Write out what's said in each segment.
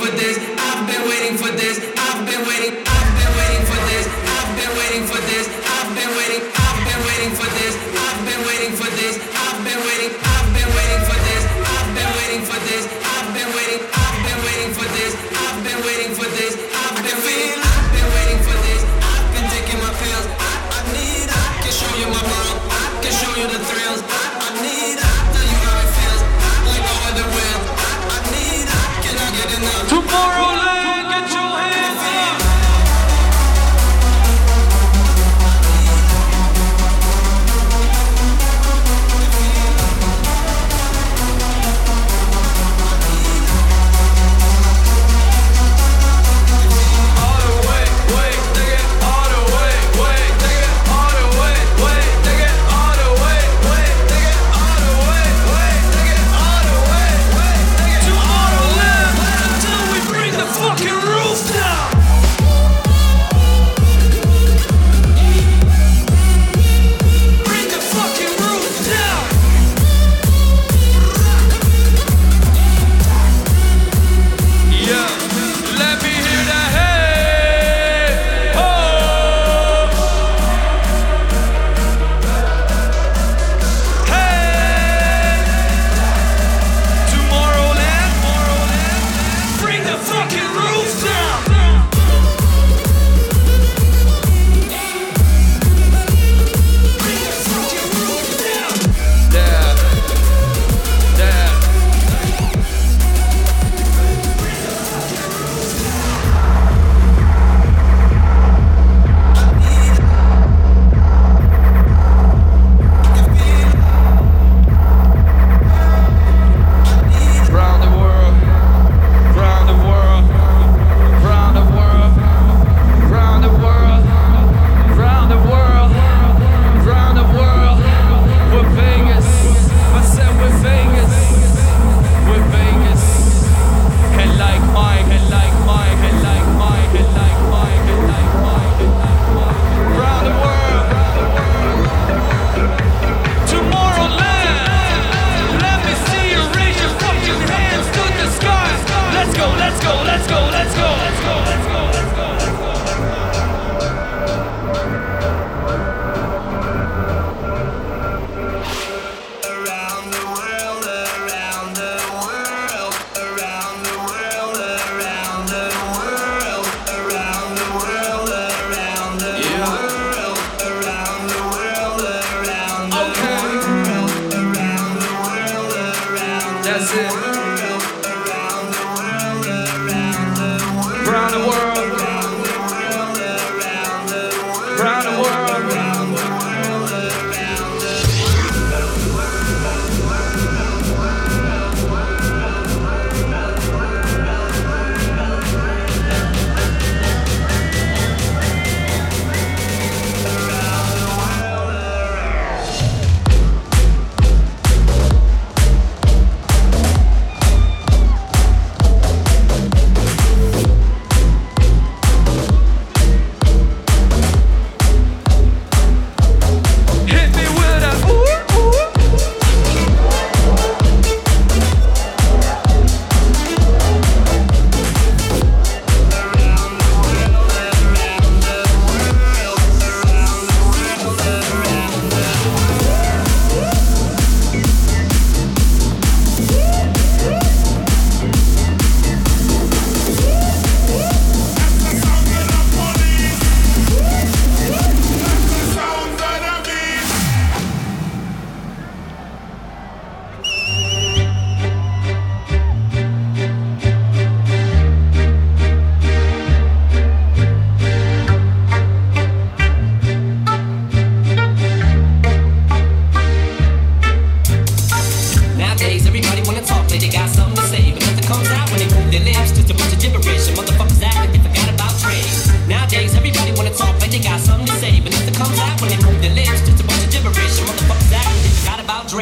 for this.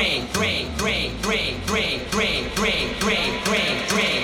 Green, green, green, green, green, green, green, green.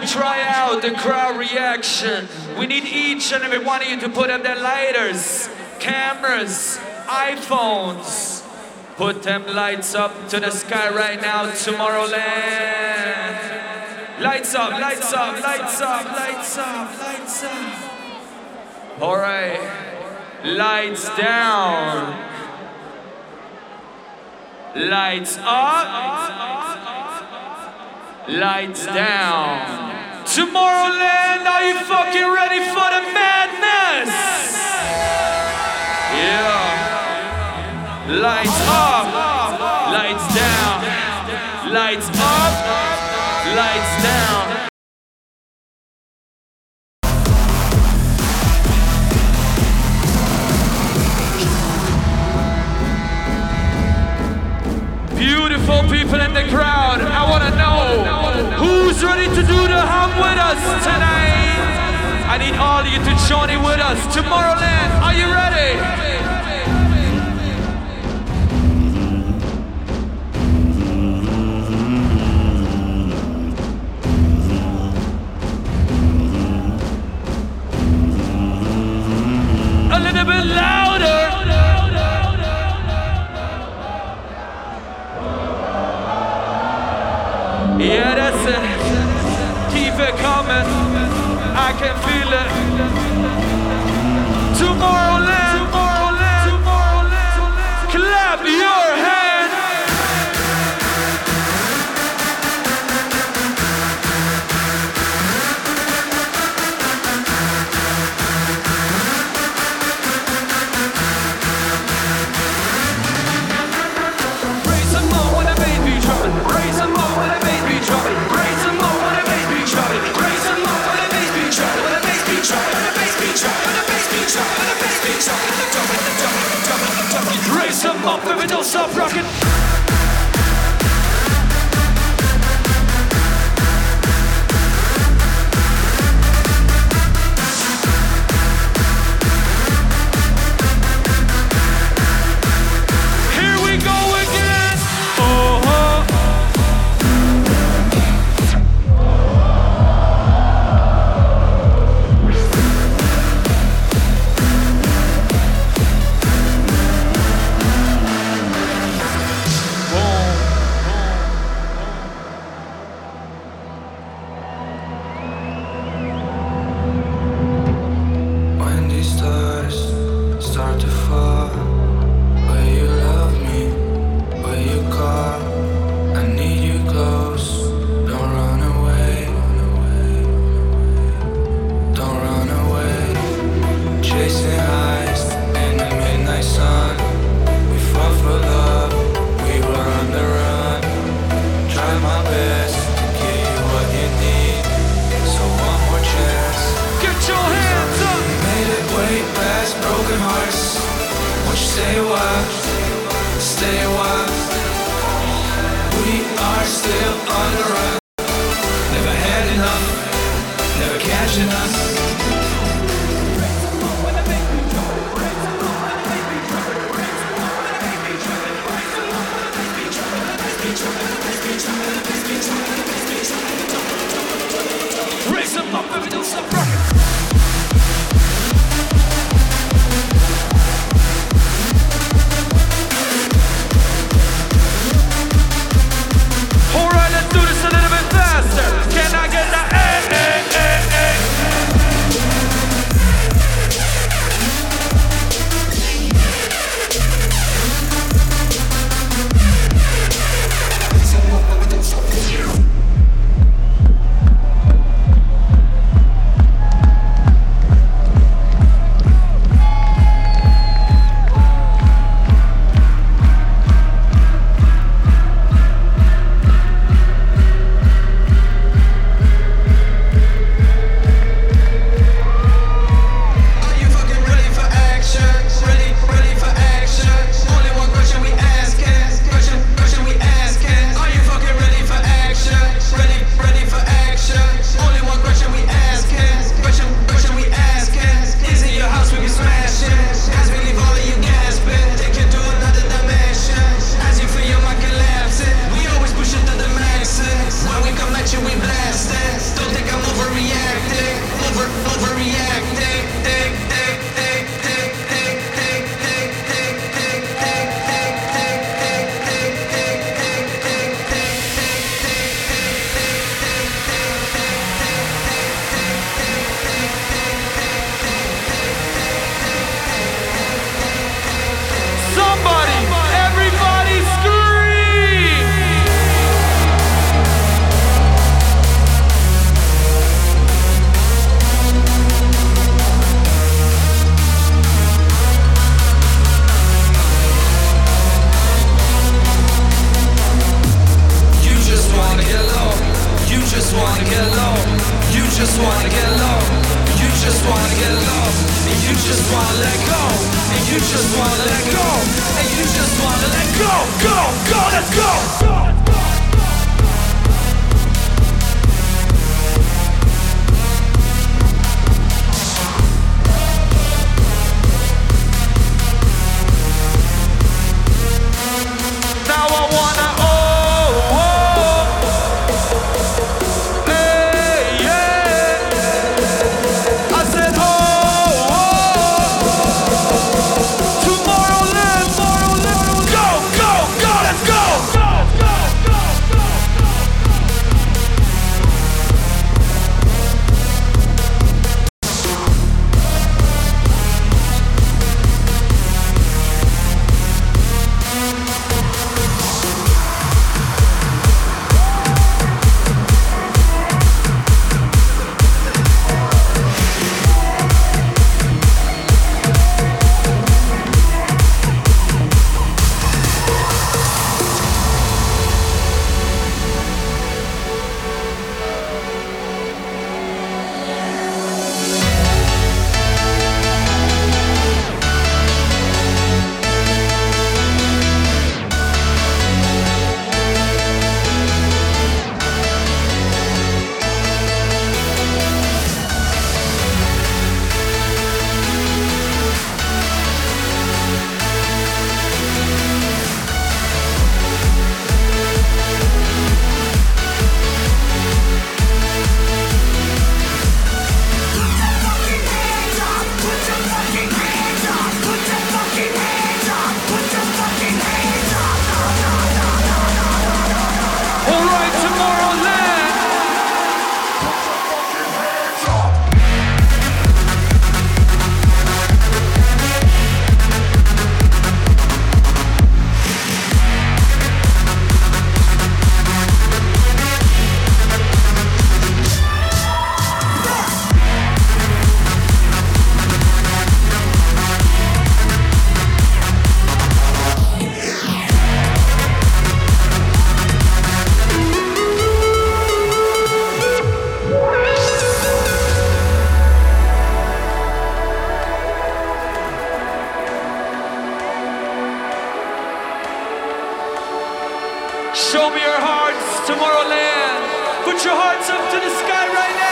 To try out the crowd reaction. We need each and every one of you to put up their lighters, cameras, iPhones. Put them lights up to the sky right now, Tomorrowland. Lights up, lights up, lights up, lights up, lights up. All right, lights down. Lights up. Lights down. Tomorrowland, are you fucking ready for the madness? Yeah. Lights up. Lights down. Lights up. Lights down. Beautiful people in the crowd, I need all of you to join in with us. Tomorrowland, Show me your hearts, Tomorrowland. Put your hearts up to the sky right now.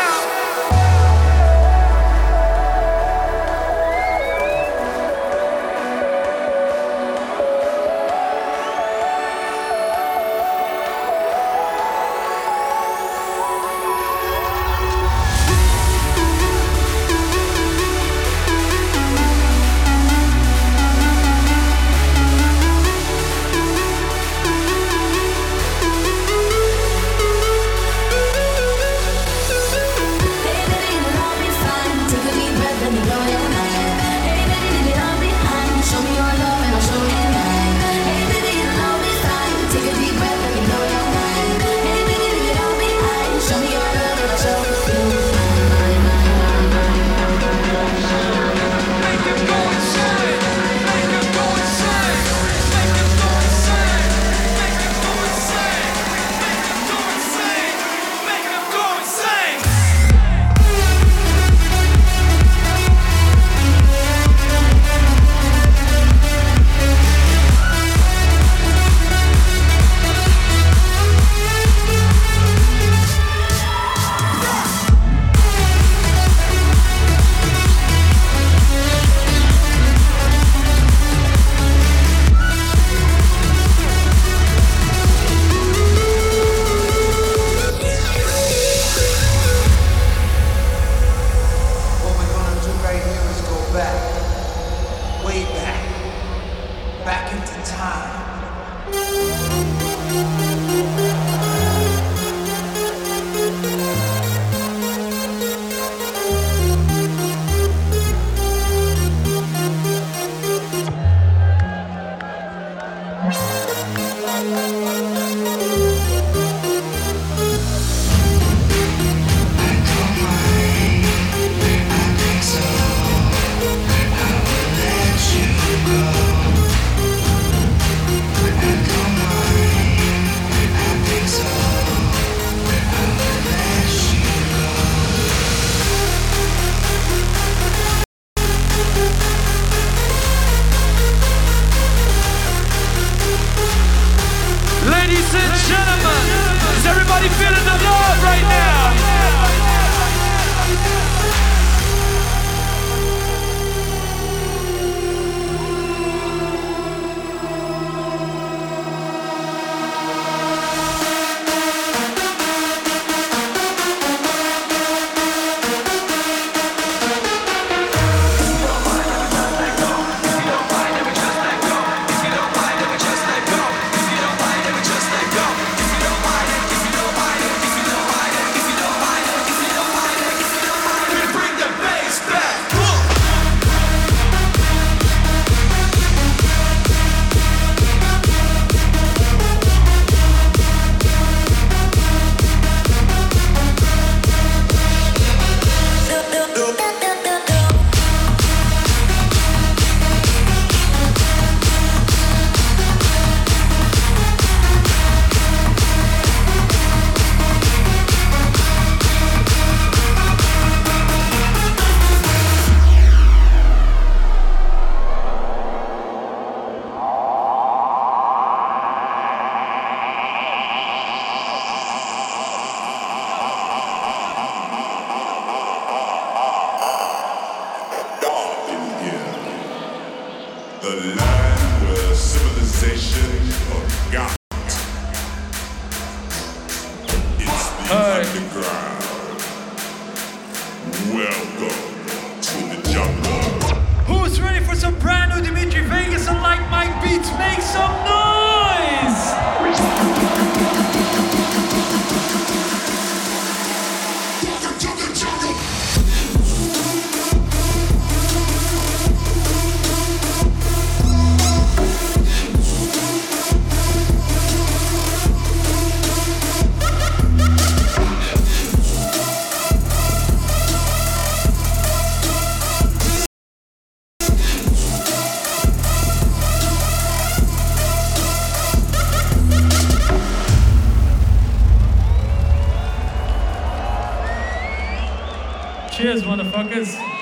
Cheers, motherfuckers.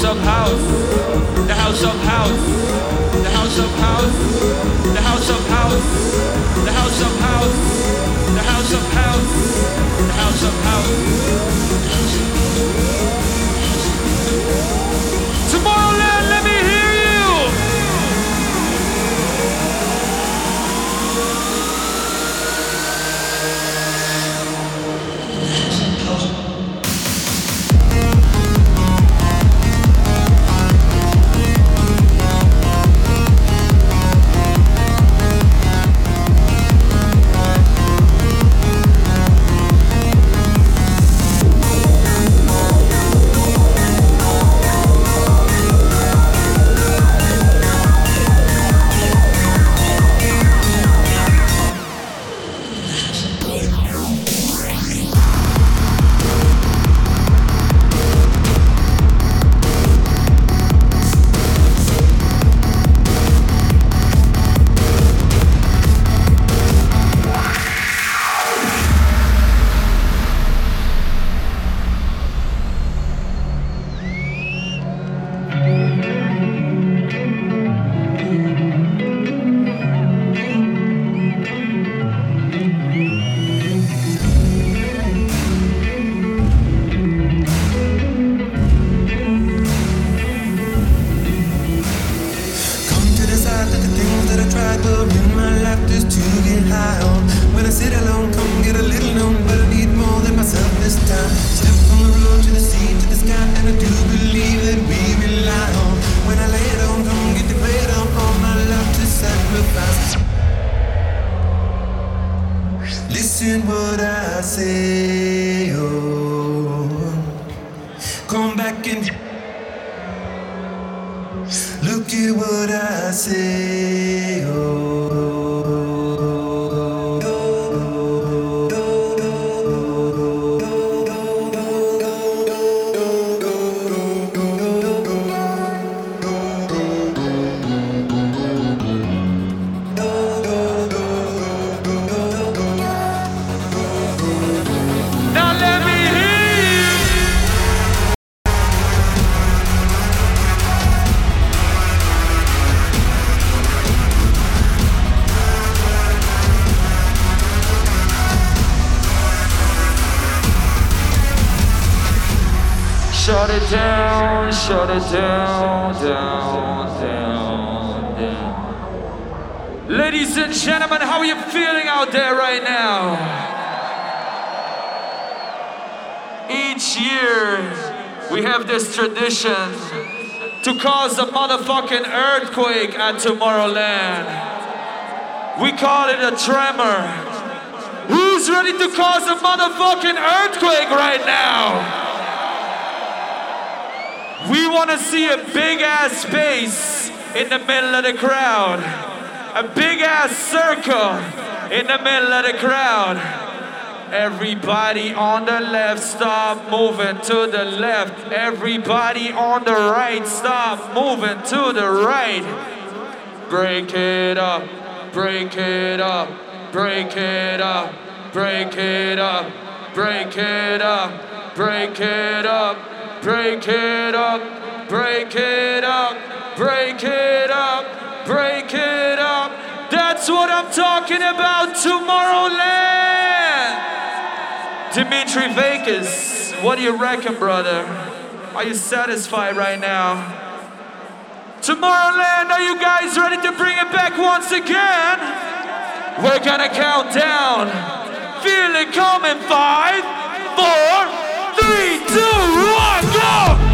House of house. The house of house. The house of house. The house of house shut it down, down, down, down. Ladies and gentlemen, how are you feeling out there right now? Each year, we have this tradition to cause a motherfucking earthquake at Tomorrowland. We call it a tremor. Who's ready to cause a motherfucking earthquake right now? We want to see a big ass space in the middle of the crowd. A big ass circle in the middle of the crowd. Everybody on the left, stop moving to the left. Everybody on the right, stop moving to the right. Break it up, break it up, break it up, break it up, break it up, break it up, break it up, break it up, break it up, break it up. That's what I'm talking about, Tomorrowland. Dimitri Vegas, what do you reckon, brother? Are you satisfied right now? Tomorrowland, are you guys ready to bring it back once again? We're gonna count down. Feel it coming. Five, four, three, two, one, Let's go!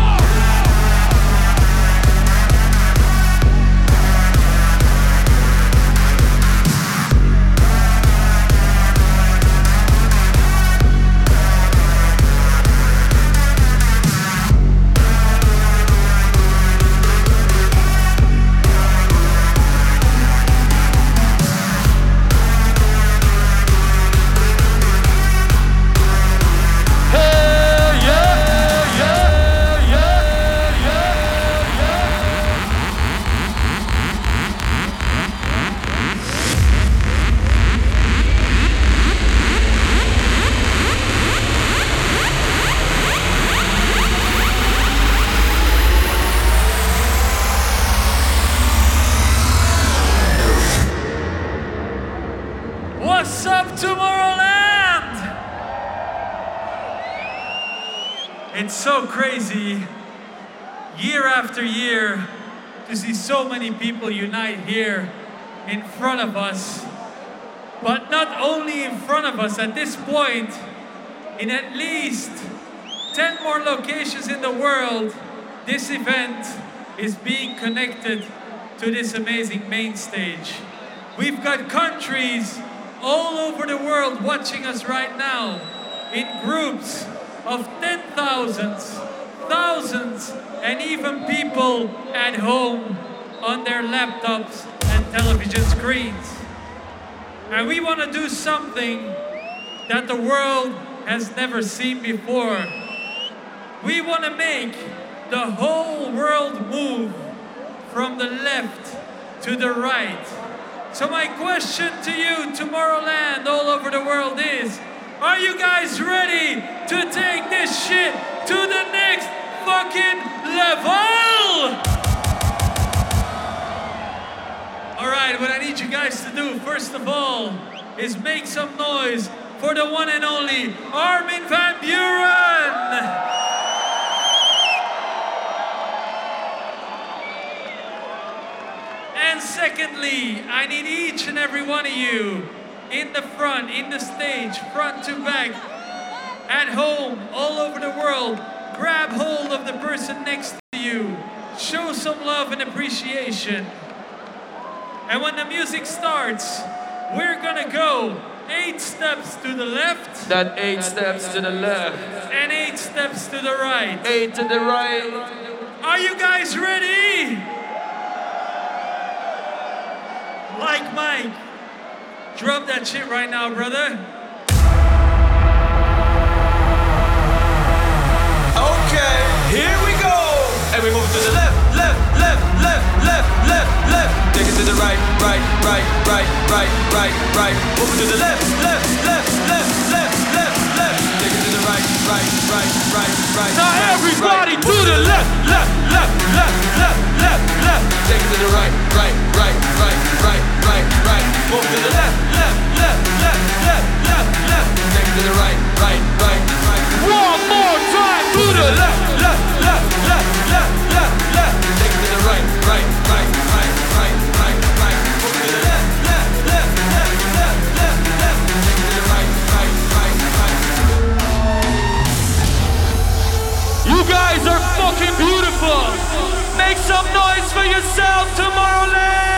People unite here in front of us. But not only in front of us, at this point, in at least 10 more locations in the world, this event is being connected to this amazing main stage. We've got countries all over the world watching us right now in groups of 10,000s, thousands, and even people at home on their laptops and television screens. And we want to do something that the world has never seen before. We want to make the whole world move from the left to the right. So, my question to you, Tomorrowland, all over the world is Are you guys ready to take this shit to the next fucking level? Alright, what I need you guys to do, first of all, is make some noise for the one and only Armin van Buuren! And secondly, I need each and every one of you in the front, in the stage, front to back, at home, all over the world, grab hold of the person next to you. Show some love and appreciation. And when the music starts, we're gonna go eight steps to the left That eight steps to the left, and eight steps to the right. eight to the right. Are you guys ready? Like Mike. Drop that shit right now, brother. Okay, here we go. And we move to the left, left, left, left. Take it to the right, right, right, right, right, right, right. Move to the left, left, left, left, left, left, left. Take it to the right, right, right, right, right. Now right, everybody right. to the left, left, left, left, left, left, left. Take it to the right, right, right, right, right, right, right. Move to the left, left, left, left, left, left, left. Take it to the right, right, right, right. One more time to the left. left, left, left, left, left, left. Guys are fucking beautiful. Make some noise for yourself, Tomorrowland.